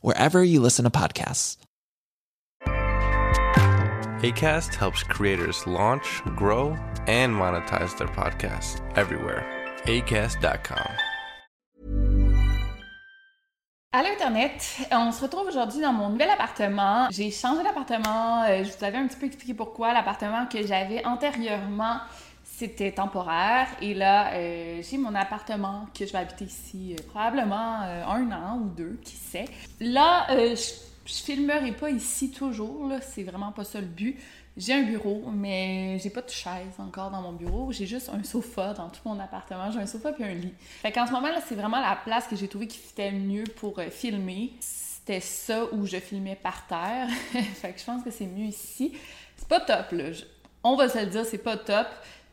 wherever you listen to podcasts. ACAST helps creators launch, grow, and monetize their podcasts everywhere. ACAST.com. Allô Internet, on se retrouve aujourd'hui dans mon nouvel appartement. J'ai changé d'appartement, euh, je vous avais un petit peu expliqué pourquoi. L'appartement que j'avais antérieurement, c'était temporaire. Et là, euh, j'ai mon appartement que je vais habiter ici euh, probablement euh, un an ou deux, qui sait. Là, je, filmerai pas ici toujours, c'est vraiment pas ça le but. J'ai un bureau, mais j'ai pas de chaise encore dans mon bureau. J'ai juste un sofa dans tout mon appartement. J'ai un sofa puis un lit. Fait qu'en ce moment, là, c'est vraiment la place que j'ai trouvé qui fitait le mieux pour filmer. C'était ça où je filmais par terre. fait que je pense que c'est mieux ici. C'est pas top, là. On va se le dire, c'est pas top.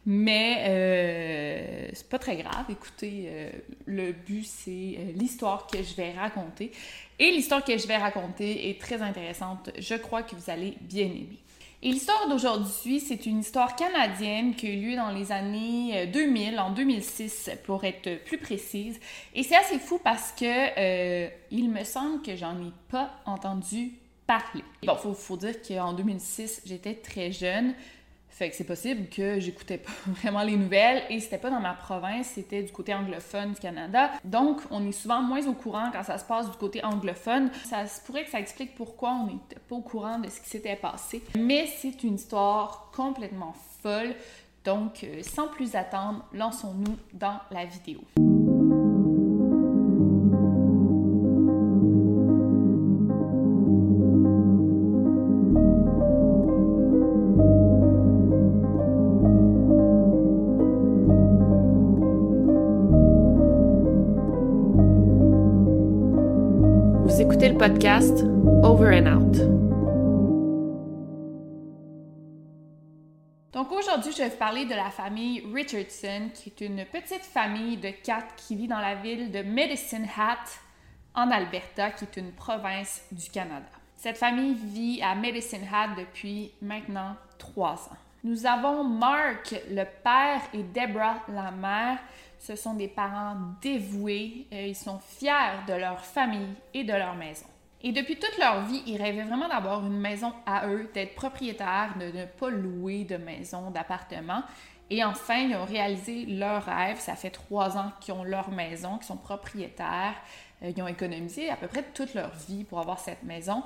Mais euh, c'est pas très grave. Écoutez, euh, le but, c'est euh, l'histoire que je vais raconter. Et l'histoire que je vais raconter est très intéressante. Je crois que vous allez bien aimer. Et l'histoire d'aujourd'hui, c'est une histoire canadienne qui a eu lieu dans les années euh, 2000, en 2006 pour être plus précise. Et c'est assez fou parce que il me semble que j'en ai pas entendu parler. Bon, faut dire qu'en 2006, j'étais très jeune. Fait que c'est possible que j'écoutais pas vraiment les nouvelles et c'était pas dans ma province, c'était du côté anglophone du Canada. Donc, on est souvent moins au courant quand ça se passe du côté anglophone. Ça pourrait que ça explique pourquoi on n'était pas au courant de ce qui s'était passé. Mais c'est une histoire complètement folle. Donc, euh, sans plus attendre, lançons-nous dans la vidéo. Podcast Over and Out. Donc aujourd'hui, je vais vous parler de la famille Richardson, qui est une petite famille de quatre qui vit dans la ville de Medicine Hat, en Alberta, qui est une province du Canada. Cette famille vit à Medicine Hat depuis maintenant trois ans. Nous avons Mark, le père, et Deborah, la mère. Ce sont des parents dévoués. Euh, Ils sont fiers de leur famille et de leur maison. Et depuis toute leur vie, ils rêvaient vraiment d'avoir une maison à eux, d'être propriétaires, de ne pas louer de maison, d'appartement. Et enfin, ils ont réalisé leur rêve. Ça fait trois ans qu'ils ont leur maison, qu'ils sont propriétaires. Euh, Ils ont économisé à peu près toute leur vie pour avoir cette maison.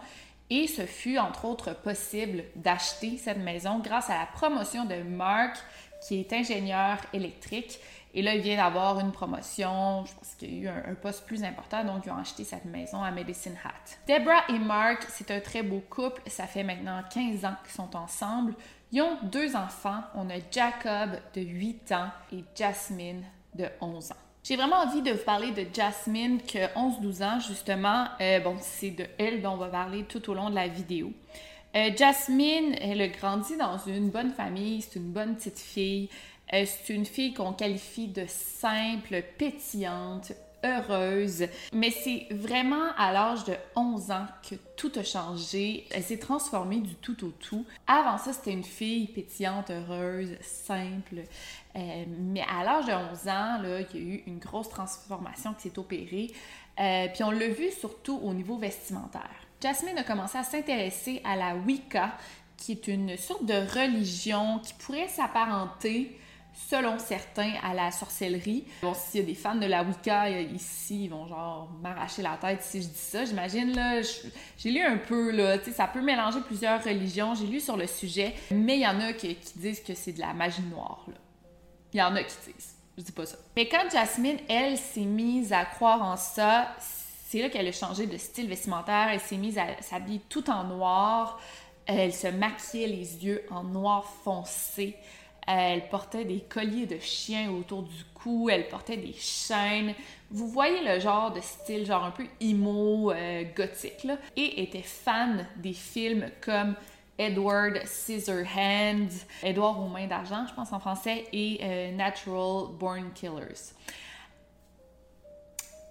Et ce fut entre autres possible d'acheter cette maison grâce à la promotion de Mark, qui est ingénieur électrique. Et là, il vient d'avoir une promotion. Je pense qu'il y a eu un, poste plus important, donc ils ont acheté cette maison à Medicine Hat. Deborah et Mark, c'est un très beau couple. Ça fait maintenant 15 ans qu'ils sont ensemble. Ils ont deux enfants. On a Jacob de 8 ans et Jasmine de 11 ans. J'ai vraiment envie de vous parler de Jasmine, qui a 11-12 ans, justement. Euh, bon, c'est de elle dont on va parler tout au long de la vidéo. Euh, Jasmine, elle a grandi dans une bonne famille, c'est une bonne petite fille. Euh, c'est une fille qu'on qualifie de simple, pétillante, heureuse. Mais c'est vraiment à l'âge de 11 ans que tout a changé. Elle s'est transformée du tout au tout. Avant ça, c'était une fille pétillante, heureuse, simple. Euh, mais à l'âge de 11 ans, il y a eu une grosse transformation qui s'est opérée. Euh, puis on l'a vu surtout au niveau vestimentaire. Jasmine a commencé à s'intéresser à la Wicca, qui est une sorte de religion qui pourrait s'apparenter selon certains, à la sorcellerie. Bon, s'il y a des fans de la Wicca ici, ils vont genre m'arracher la tête si je dis ça. J'imagine, là, j'ai lu un peu, là, tu sais, ça peut mélanger plusieurs religions. J'ai lu sur le sujet, mais il y en a qui, disent que c'est de la magie noire, là. Il y en a qui disent. Je dis pas ça. Mais quand Jasmine, elle, s'est mise à croire en ça, c'est là qu'elle a changé de style vestimentaire. Elle s'est mise à s'habiller tout en noir. Elle se maquillait les yeux en noir foncé. Elle portait des colliers de chien autour du cou, elle portait des chaînes. Vous voyez le genre de style, genre un peu emo, euh, gothique, là. Et était fan des films comme Edward Scissorhands, Edward aux mains d'argent, je pense en français, et euh, Natural Born Killers.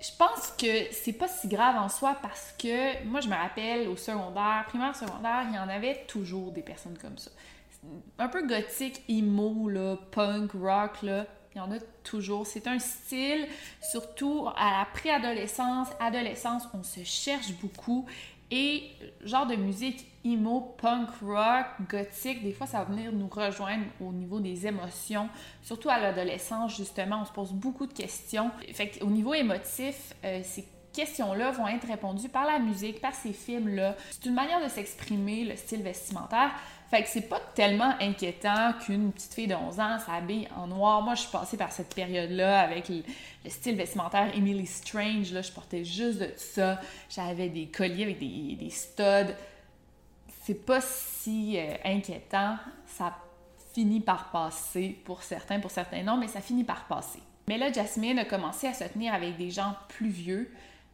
Je pense que c'est pas si grave en soi parce que moi je me rappelle au secondaire, primaire, secondaire, il y en avait toujours des personnes comme ça un peu gothique, emo, là, punk, rock, là. Il y en a toujours. C'est un style, surtout à la préadolescence, adolescence, on se cherche beaucoup. Et genre de musique emo, punk rock, gothique, des fois ça va venir nous rejoindre au niveau des émotions. Surtout à l'adolescence, justement, on se pose beaucoup de questions. Fait au niveau émotif, euh, ces questions-là vont être répondues par la musique, par ces films-là. C'est une manière de s'exprimer, le style vestimentaire. Fait que c'est pas tellement inquiétant qu'une petite fille de 11 ans s'habille en noir. Moi, je suis passée par cette période-là avec le, style vestimentaire Emily Strange. Là, je portais juste de ça. J'avais des colliers avec des, studs. C'est pas si euh, inquiétant. Ça finit par passer pour certains, pour certains non, mais ça finit par passer. Mais là, Jasmine a commencé à se tenir avec des gens plus vieux,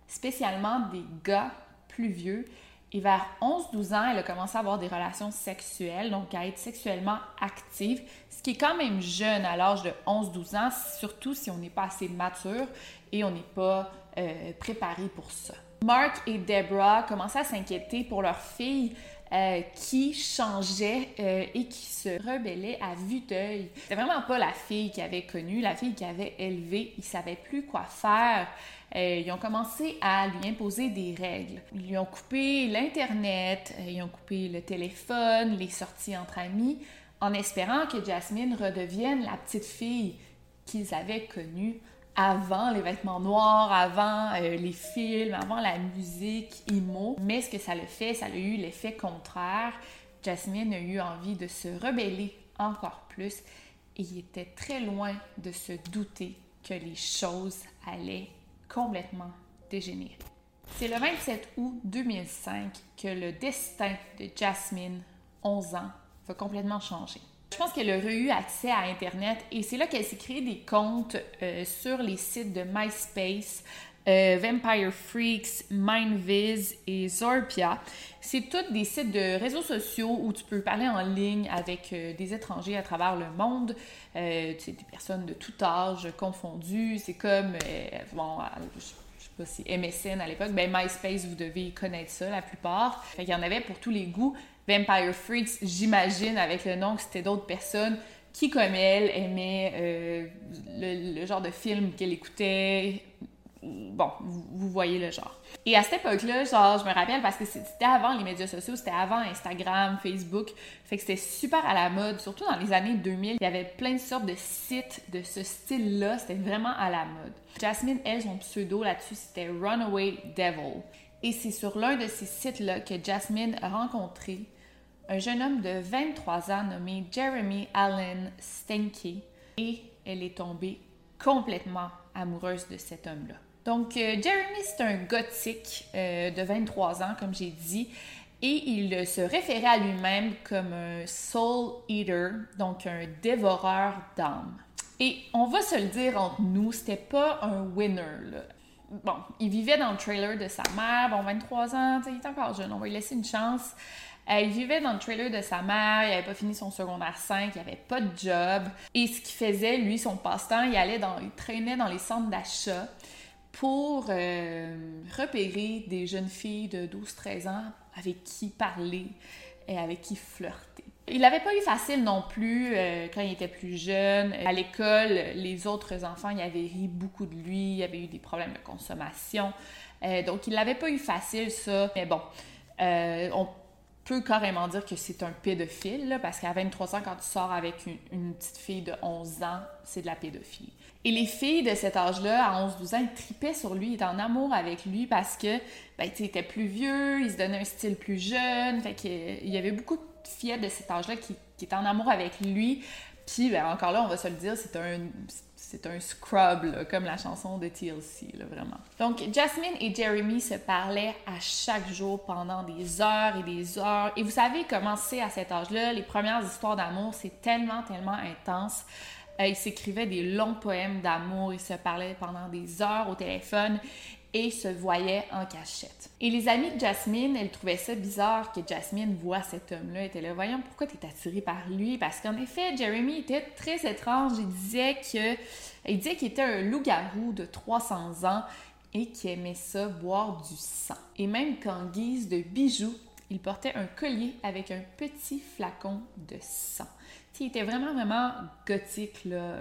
spécialement des gars plus vieux. Et vers 11-12 ans, elle a commencé à avoir des relations sexuelles, donc à être sexuellement active, ce qui est quand même jeune à l'âge de 11-12 ans, surtout si on n'est pas assez mature et on n'est pas euh, préparé pour ça. Mark et Deborah commençaient à s'inquiéter pour leur fille euh, qui changeait euh, et qui se rebellait à vue d'œil. C'était vraiment pas la fille qui avait connu, la fille qui avait élevé. Ils savaient plus quoi faire. Euh, ils ont commencé à lui imposer des règles. Ils lui ont coupé l'Internet, ils ont coupé le téléphone, les sorties entre amis, en espérant que Jasmine redevienne la petite fille qu'ils avaient connue avant les vêtements noirs, avant euh, les films, avant la musique emo. Mais ce que ça le fait, ça a eu l'effet contraire. Jasmine a eu envie de se rebeller encore plus et il était très loin de se douter que les choses allaient complètement dégénérer. C'est le 27 août 2005 que le destin de Jasmine, 11 ans, va complètement changer. Je pense qu'elle a eu accès à Internet et c'est là qu'elle s'est créé des comptes euh, sur les sites de MySpace, euh, Vampire Freaks, MindViz et Zorpia. C'est tous des sites de réseaux sociaux où tu peux parler en ligne avec euh, des étrangers à travers le monde. Euh, des personnes de tout âge confondues. C'est comme, bon, je sais pas si MSN à l'époque, ben MySpace, vous devez connaître ça la plupart. Fait qu'il y en avait pour tous les goûts. Vampire Freaks, j'imagine, avec le nom que c'était d'autres personnes qui, comme elle, aimaient le, genre de film qu'elle écoutait. Bon, vous, voyez le genre. Et à cette époque-là, genre, je me rappelle parce que c'était avant les médias sociaux, c'était avant Instagram, Facebook, fait que c'était super à la mode, surtout dans les années 2000. Il y avait plein de sortes de sites de ce style-là, c'était vraiment à la mode. Jasmine, elle, son pseudo là-dessus, c'était Runaway Devil. Et c'est sur l'un de ces sites-là que Jasmine a rencontré un jeune homme de 23 ans nommé Jeremy Allen Stenke et elle est tombée complètement amoureuse de cet homme-là. Donc, euh, Jeremy, c'est un gothique euh, de 23 ans, comme j'ai dit, et il se référait à lui-même comme un soul eater, donc un dévoreur d'âmes. Et on va se le dire entre nous, c'était pas un winner, bon, il vivait dans le trailer de sa mère, bon, 23 ans, il est encore jeune, on va lui laisser une chance. Euh, il vivait dans le trailer de sa mère, il avait pas fini son secondaire 5, il avait pas de job. Et ce qu'il faisait, lui, son passe-temps, il allait dans, il traînait dans les centres d'achat pour euh, repérer des jeunes filles de 12-13 ans avec qui parler et avec qui flirter. Il n'avait pas eu facile non plus euh, quand il était plus jeune. À l'école, les autres enfants, il avait ri beaucoup de lui, il avait eu des problèmes de consommation. Euh, donc, il n'avait pas eu facile, ça. Mais bon, on carrément dire que c'est un pédophile, parce qu'à 23 ans, quand tu sors avec une, petite fille de 11 ans, c'est de la pédophilie. Et les filles de cet âge-là, à 11-12 ans, elles tripaient sur lui, ils étaient en amour avec lui parce que, ben, il était plus vieux, il se donnait un style plus jeune, fait qu'il y avait beaucoup de fillettes de cet âge-là qui, qui étaient en amour avec lui. Puis, ben, encore là, on va se le dire, c'est un, c'est un scrub, comme la chanson de TLC, vraiment. Donc, Jasmine et Jeremy se parlaient à chaque jour pendant des heures et des heures. Et vous savez comment c'est à cet âge-là, les premières histoires d'amour, c'est tellement, tellement intense. Euh, ils s'écrivaient des longs poèmes d'amour, ils se parlaient pendant des heures au téléphone et se voyaient en cachette. Et les amis de Jasmine, elles trouvaient ça bizarre que Jasmine voit cet homme-là. Était là, voyons, pourquoi tu es attirée par lui? Parce qu'en effet, Jeremy était très étrange. Il disait qu'il était un loup-garou de 300 ans et qui aimait ça boire du sang. Et même qu'en guise de bijoux, il portait un collier avec un petit flacon de sang. il était vraiment, vraiment gothique, là.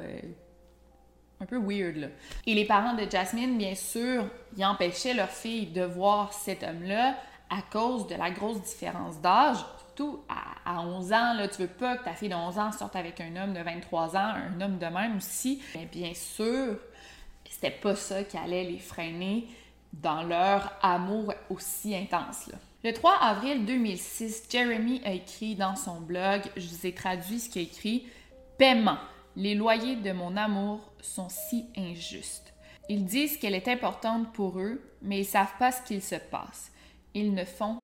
Un peu weird, là. Et les parents de Jasmine, bien sûr, ils empêchaient leur fille de voir cet homme-là à cause de la grosse différence d'âge. Surtout à, 11 ans, là, tu veux pas que ta fille de 11 ans sorte avec un homme de 23 ans, un homme de même aussi. Mais bien sûr, c'était pas ça qui allait les freiner dans leur amour aussi intense. Là. Le 3 avril 2006, Jeremy a écrit dans son blog, je vous ai traduit ce qu'il a écrit, Paiement. Les loyers de mon amour sont si injustes. Ils disent qu'elle est importante pour eux, mais ils savent pas ce qu'il se passe. Ils ne font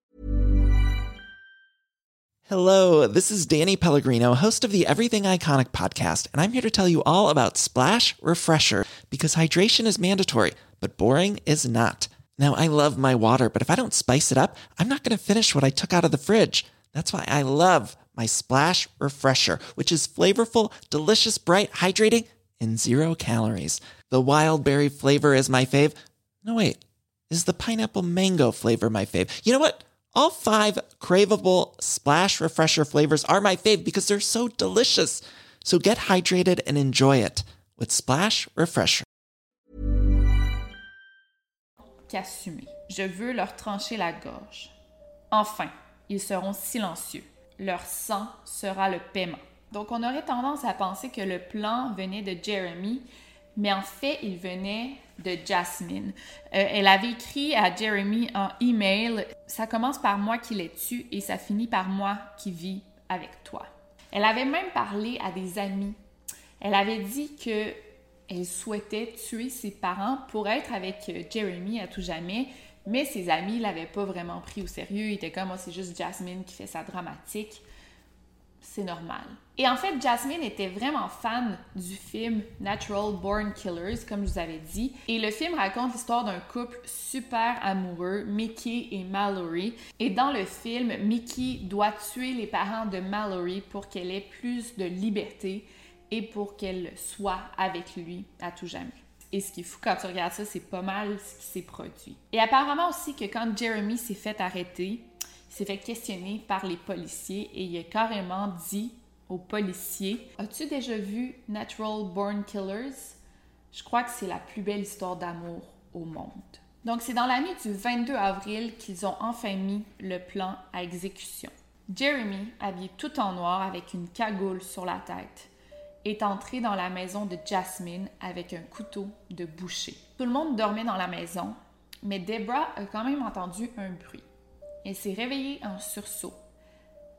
Hello, this is Danny Pellegrino, host of the Everything Iconic podcast, and I'm here to tell you all about Splash Refresher because hydration is mandatory, but boring is not. Now, I love my water, but if I don't spice it up, I'm not going to finish what I took out of the fridge. That's why I love my Splash Refresher, which is flavorful, delicious, bright, hydrating, and zero calories. The wild berry flavor is my fave. No, wait, is the pineapple mango flavor my fave? You know what? All five craveable Splash Refresher flavors are my fave because they're so delicious. So get hydrated and enjoy it with Splash Refresher. Qu'assumer. Je veux leur trancher la gorge. Enfin, ils seront silencieux. Leur sang sera le paiement. Donc on aurait tendance à penser que le plan venait de Jeremy, mais en fait il venait de Jasmine. Euh, elle avait écrit à Jeremy en email Ça commence par moi qui l'ai tué et ça finit par moi qui vis avec toi. Elle avait même parlé à des amis. Elle avait dit que elle souhaitait tuer ses parents pour être avec Jeremy à tout jamais, mais ses amis l'avaient pas vraiment pris au sérieux. Ils étaient comme, oh, c'est juste Jasmine qui fait ça dramatique. C'est normal. Et en fait, Jasmine était vraiment fan du film Natural Born Killers, comme je vous avais dit. Et le film raconte l'histoire d'un couple super amoureux, Mickey et Mallory. Et dans le film, Mickey doit tuer les parents de Mallory pour qu'elle ait plus de liberté et pour qu'elle soit avec lui à tout jamais. Et ce qui est fou quand tu regardes ça, c'est pas mal ce qui s'est produit. Et apparemment aussi que quand Jeremy s'est fait arrêter, il s'est fait questionner par les policiers et il a carrément dit aux policiers As-tu déjà vu Natural Born Killers? Je crois que c'est la plus belle histoire d'amour au monde. Donc, c'est dans la nuit du 22 avril qu'ils ont enfin mis le plan à exécution. Jeremy, habillé tout en noir avec une cagoule sur la tête, est entré dans la maison de Jasmine avec un couteau de boucher. Tout le monde dormait dans la maison, mais Debra a quand même entendu un bruit. Elle s'est réveillée en sursaut.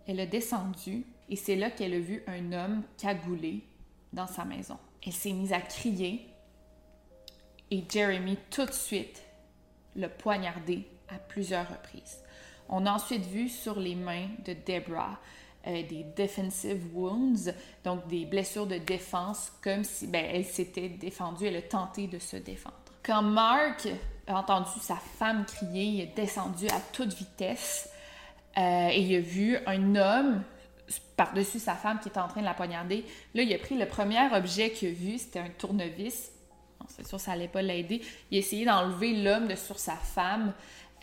Elle a descendu et c'est là qu'elle a vu un homme cagoulé dans sa maison. Elle s'est mise à crier et Jeremy tout de suite l'a poignardé à plusieurs reprises. On a ensuite vu sur les mains de Debra euh, des defensive wounds, donc des blessures de défense, comme si ben, elle s'était défendue, elle a tenté de se défendre. Quand Mark a entendu sa femme crier, il est descendu à toute vitesse euh, et il a vu un homme par-dessus sa femme qui était en train de la poignarder. Là, il a pris le premier objet qu'il a vu, c'était un tournevis. c'est sûr, ça allait pas l'aider. Il essayait d'enlever l'homme de sur sa femme,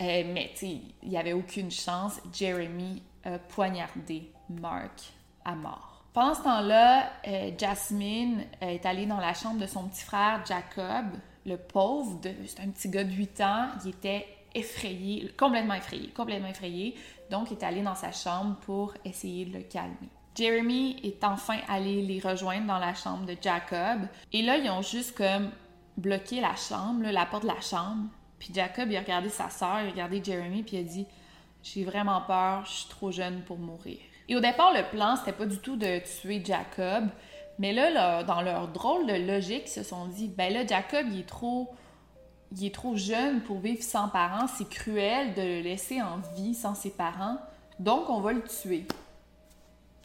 euh, mais il n'y avait aucune chance. Jeremy a poignardé Mark à mort. Pendant ce temps-là, euh, Jasmine est allée dans la chambre de son petit frère Jacob. Le pauvre, c'est un petit gars de 8 ans, il était effrayé, complètement effrayé, complètement effrayé. Donc, il est allé dans sa chambre pour essayer de le calmer. Jeremy est enfin allé les rejoindre dans la chambre de Jacob. Et là, ils ont juste comme bloqué la chambre, la porte de la chambre. Puis Jacob, il a regardé sa soeur, il a regardé Jeremy, puis il a dit J'ai vraiment peur, je suis trop jeune pour mourir. Et au départ, le plan, c'était pas du tout de tuer Jacob. Mais là, dans leur drôle de logique, ils se sont dit Ben là, Jacob, il est trop. Il est trop jeune pour vivre sans parents. C'est cruel de le laisser en vie sans ses parents. Donc, on va le tuer.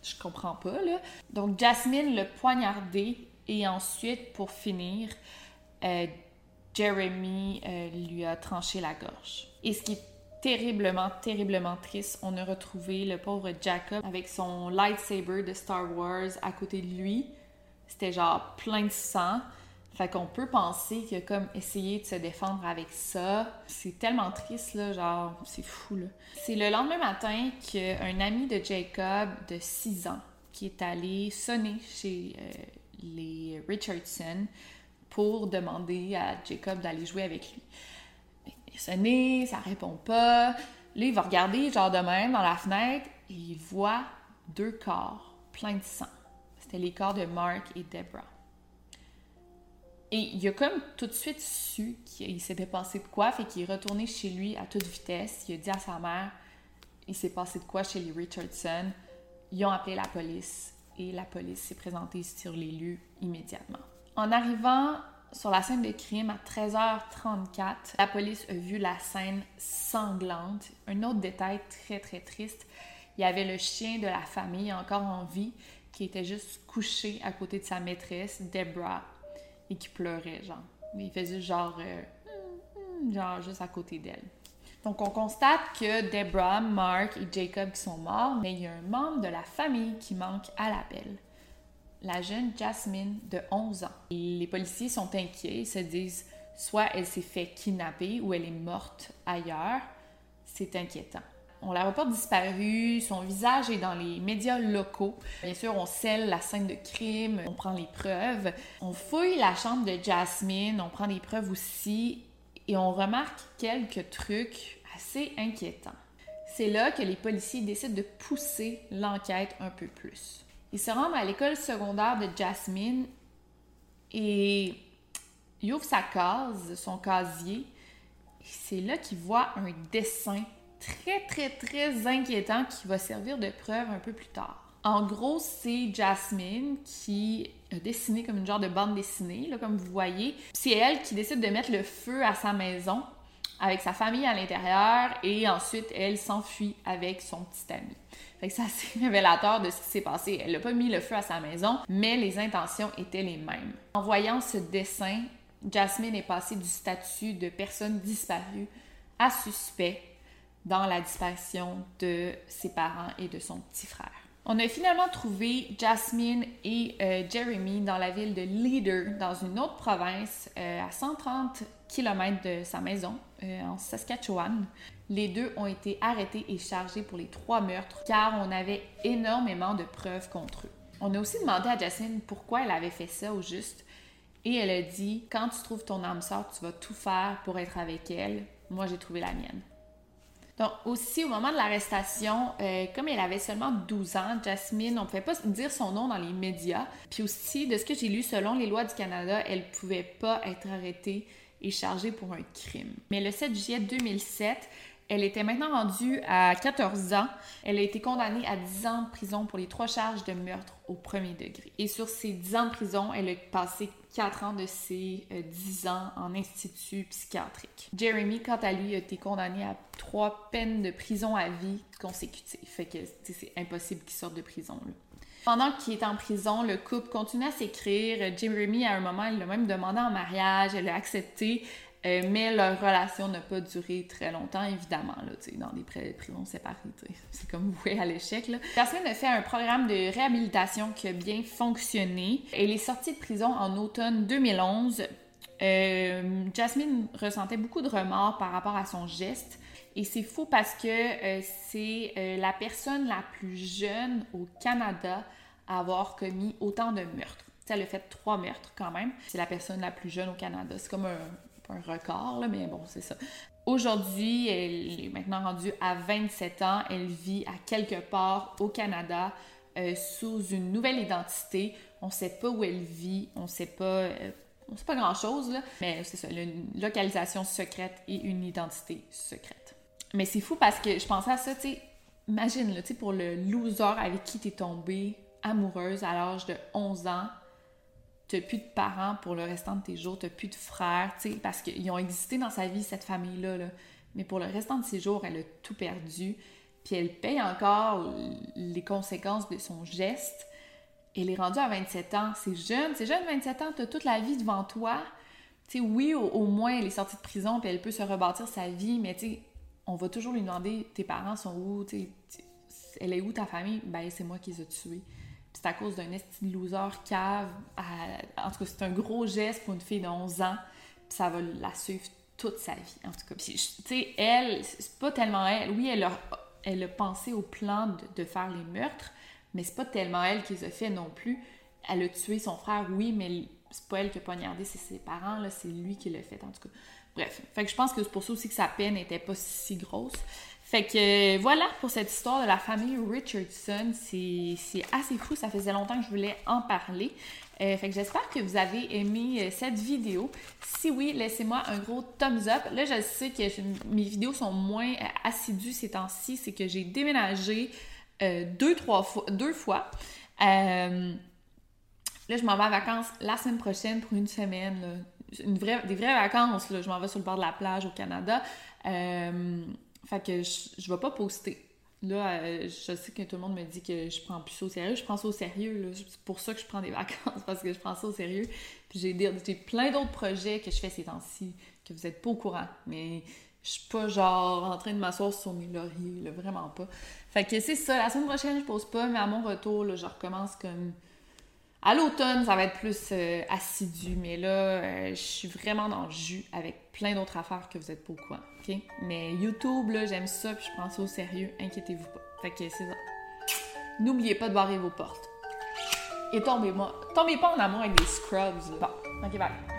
Je comprends pas, là. Donc, Jasmine l'a poignardé et ensuite, pour finir, euh, Jeremy euh, lui a tranché la gorge. Et ce qui est terriblement, terriblement triste, on a retrouvé le pauvre Jacob avec son lightsaber de Star Wars à côté de lui. C'était genre plein de sang. Fait qu'on peut penser qu'il a comme essayé de se défendre avec ça. C'est tellement triste, là, genre, c'est fou, là. C'est le lendemain matin qu'un ami de Jacob de 6 ans qui est allé sonner chez euh, les Richardson pour demander à Jacob d'aller jouer avec lui. Sonné, ça répond pas. Là, il va regarder, genre de même, dans la fenêtre, et il voit deux corps pleins de sang. C'était les corps de Mark et Deborah. Et il a comme tout de suite su qu'il s'était passé de quoi, fait qu'il est retourné chez lui à toute vitesse. Il a dit à sa mère il s'est passé de quoi chez les Richardson? Ils ont appelé la police et la police s'est présentée sur les lieux immédiatement. En arrivant sur la scène de crime à 13h34, la police a vu la scène sanglante. Un autre détail très très triste, il y avait le chien de la famille encore en vie qui était juste couché à côté de sa maîtresse, Deborah, et qui pleurait, genre. Il faisait genre, euh, genre juste à côté d'elle. Donc, on constate que Deborah, Mark et Jacob qui sont morts, mais il y a un membre de la famille qui manque à l'appel. La jeune Jasmine de 11 ans. Les policiers sont inquiets, ils se disent soit elle s'est fait kidnapper ou elle est morte ailleurs. C'est inquiétant. On la reporte disparue, son visage est dans les médias locaux. Bien sûr, on scelle la scène de crime, on prend les preuves. On fouille la chambre de Jasmine, on prend les preuves aussi et on remarque quelques trucs assez inquiétants. C'est là que les policiers décident de pousser l'enquête un peu plus. Ils se rendent à l'école secondaire de Jasmine et il ouvre sa case, son casier. C'est là qu'il voit un dessin très, très, très inquiétant qui va servir de preuve un peu plus tard. En gros, c'est Jasmine qui a dessiné comme une genre de bande dessinée, là, comme vous voyez. C'est elle qui décide de mettre le feu à sa maison avec sa famille à l'intérieur et ensuite elle s'enfuit avec son petit ami. Fait que c'est révélateur de ce qui s'est passé. Elle n'a pas mis le feu à sa maison, mais les intentions étaient les mêmes. En voyant ce dessin, Jasmine est passée du statut de personne disparue à suspect dans la disparition de ses parents et de son petit frère. On a finalement trouvé Jasmine et euh, Jeremy dans la ville de Leader, dans une autre province, euh, à 130 km de sa maison, euh, en Saskatchewan. Les deux ont été arrêtés et chargés pour les trois meurtres, car on avait énormément de preuves contre eux. On a aussi demandé à Jasmine pourquoi elle avait fait ça au juste, et elle a dit Quand tu trouves ton âme sœur, tu vas tout faire pour être avec elle. Moi, j'ai trouvé la mienne. Donc, aussi, au moment de l'arrestation, euh, comme elle avait seulement 12 ans, Jasmine, on ne pouvait pas dire son nom dans les médias. Puis aussi, de ce que j'ai lu, selon les lois du Canada, elle ne pouvait pas être arrêtée et chargée pour un crime. Mais le 7 juillet 2007, elle était maintenant rendue à 14 ans. Elle a été condamnée à 10 ans de prison pour les trois charges de meurtre au premier degré. Et sur ces 10 ans de prison, elle a passé 4 ans de ses 10 euh, ans en institut psychiatrique. Jeremy, quant à lui, a été condamné à trois peines de prison à vie consécutives. Fait que c'est impossible qu'il sorte de prison. Pendant qu'il est en prison, le couple continue à s'écrire. Jeremy, à un moment, il l'a même demandé en mariage, elle a accepté. Euh, mais leur relation n'a pas duré très longtemps, évidemment, là, dans des prisons séparées. C'est comme voué à l'échec. Jasmine a fait un programme de réhabilitation qui a bien fonctionné. Elle est sortie de prison en automne 2011. Euh, Jasmine ressentait beaucoup de remords par rapport à son geste. Et c'est fou parce que euh, c'est la personne la plus jeune au Canada à avoir commis autant de meurtres. T'sais, elle a fait trois meurtres quand même. C'est la personne la plus jeune au Canada. C'est comme un, un record, là, mais bon, c'est ça. Aujourd'hui, elle est maintenant rendue à 27 ans. Elle vit à quelque part au Canada euh, sous une nouvelle identité. On ne sait pas où elle vit, on ne sait pas, euh, on sait pas grand-chose, là, mais c'est ça, une localisation secrète et une identité secrète. Mais c'est fou parce que je pensais à ça, tu sais, imagine, sais, pour le loser avec qui tu es tombée amoureuse à l'âge de 11 ans, t'as plus de parents pour le restant de tes jours, t'as plus de frères, tu sais, parce qu'ils ont existé dans sa vie, cette famille-là, là. mais pour le restant de ses jours, elle a tout perdu, puis elle paye encore les conséquences de son geste. Elle est rendue à 27 ans, c'est jeune, c'est jeune, 27 ans, t'as toute la vie devant toi. Tu sais, oui, au, au, moins, elle est sortie de prison, puis elle peut se rebâtir sa vie, mais tu sais, on va toujours lui demander, tes parents sont où, tu sais, elle est où ta famille? Ben, c'est moi qui les ai tués c'est à cause d'un esti loser cave. En tout cas, c'est un gros geste pour une fille de 11 ans. Puis ça va la suivre toute sa vie, en tout cas. Puis, tu sais, elle, c'est pas tellement elle. Oui, elle a, elle a pensé au plan de, de faire les meurtres, mais c'est pas tellement elle qui les a fait non plus. Elle a tué son frère, oui, mais c'est pas elle qui a poignardé, c'est ses parents, là, c'est lui qui l'a fait, en tout cas. Bref, fait que je pense que c'est pour ça aussi que sa peine n'était pas si grosse. Fait que euh, voilà pour cette histoire de la famille Richardson. C'est assez fou, ça faisait longtemps que je voulais en parler. Euh, fait que j'espère que vous avez aimé euh, cette vidéo. Si oui, laissez-moi un gros thumbs up. Là, je sais que mes vidéos sont moins assidues ces temps-ci. C'est que j'ai déménagé deux, trois fois, deux fois. là, je m'en vais en vacances la semaine prochaine pour une semaine. Une vraie, des vraies vacances. Là. Je m'en vais sur le bord de la plage au Canada. Fait que je, je vais pas poster. Là, euh, je sais que tout le monde me dit que je prends plus au sérieux. Je prends ça au sérieux. C'est pour ça que je prends des vacances, parce que je prends ça au sérieux. Puis j'ai, plein d'autres projets que je fais ces temps-ci que vous êtes pas au courant. Mais je suis pas genre en train de m'asseoir sur mes lauriers, là, vraiment pas. Fait que c'est ça. La semaine prochaine, je pose pas, mais à mon retour, là, je recommence comme à l'automne, ça va être plus euh, assidu, mais là, euh, je suis vraiment dans le jus avec plein d'autres affaires que vous êtes pas au courant, ok? Mais YouTube, là, j'aime ça, puis je prends ça au sérieux, inquiétez-vous pas. Fait que c'est ça. N'oubliez pas de barrer vos portes. Et tombez, moi, tombez pas en amour avec des scrubs. Bon, ok, bye.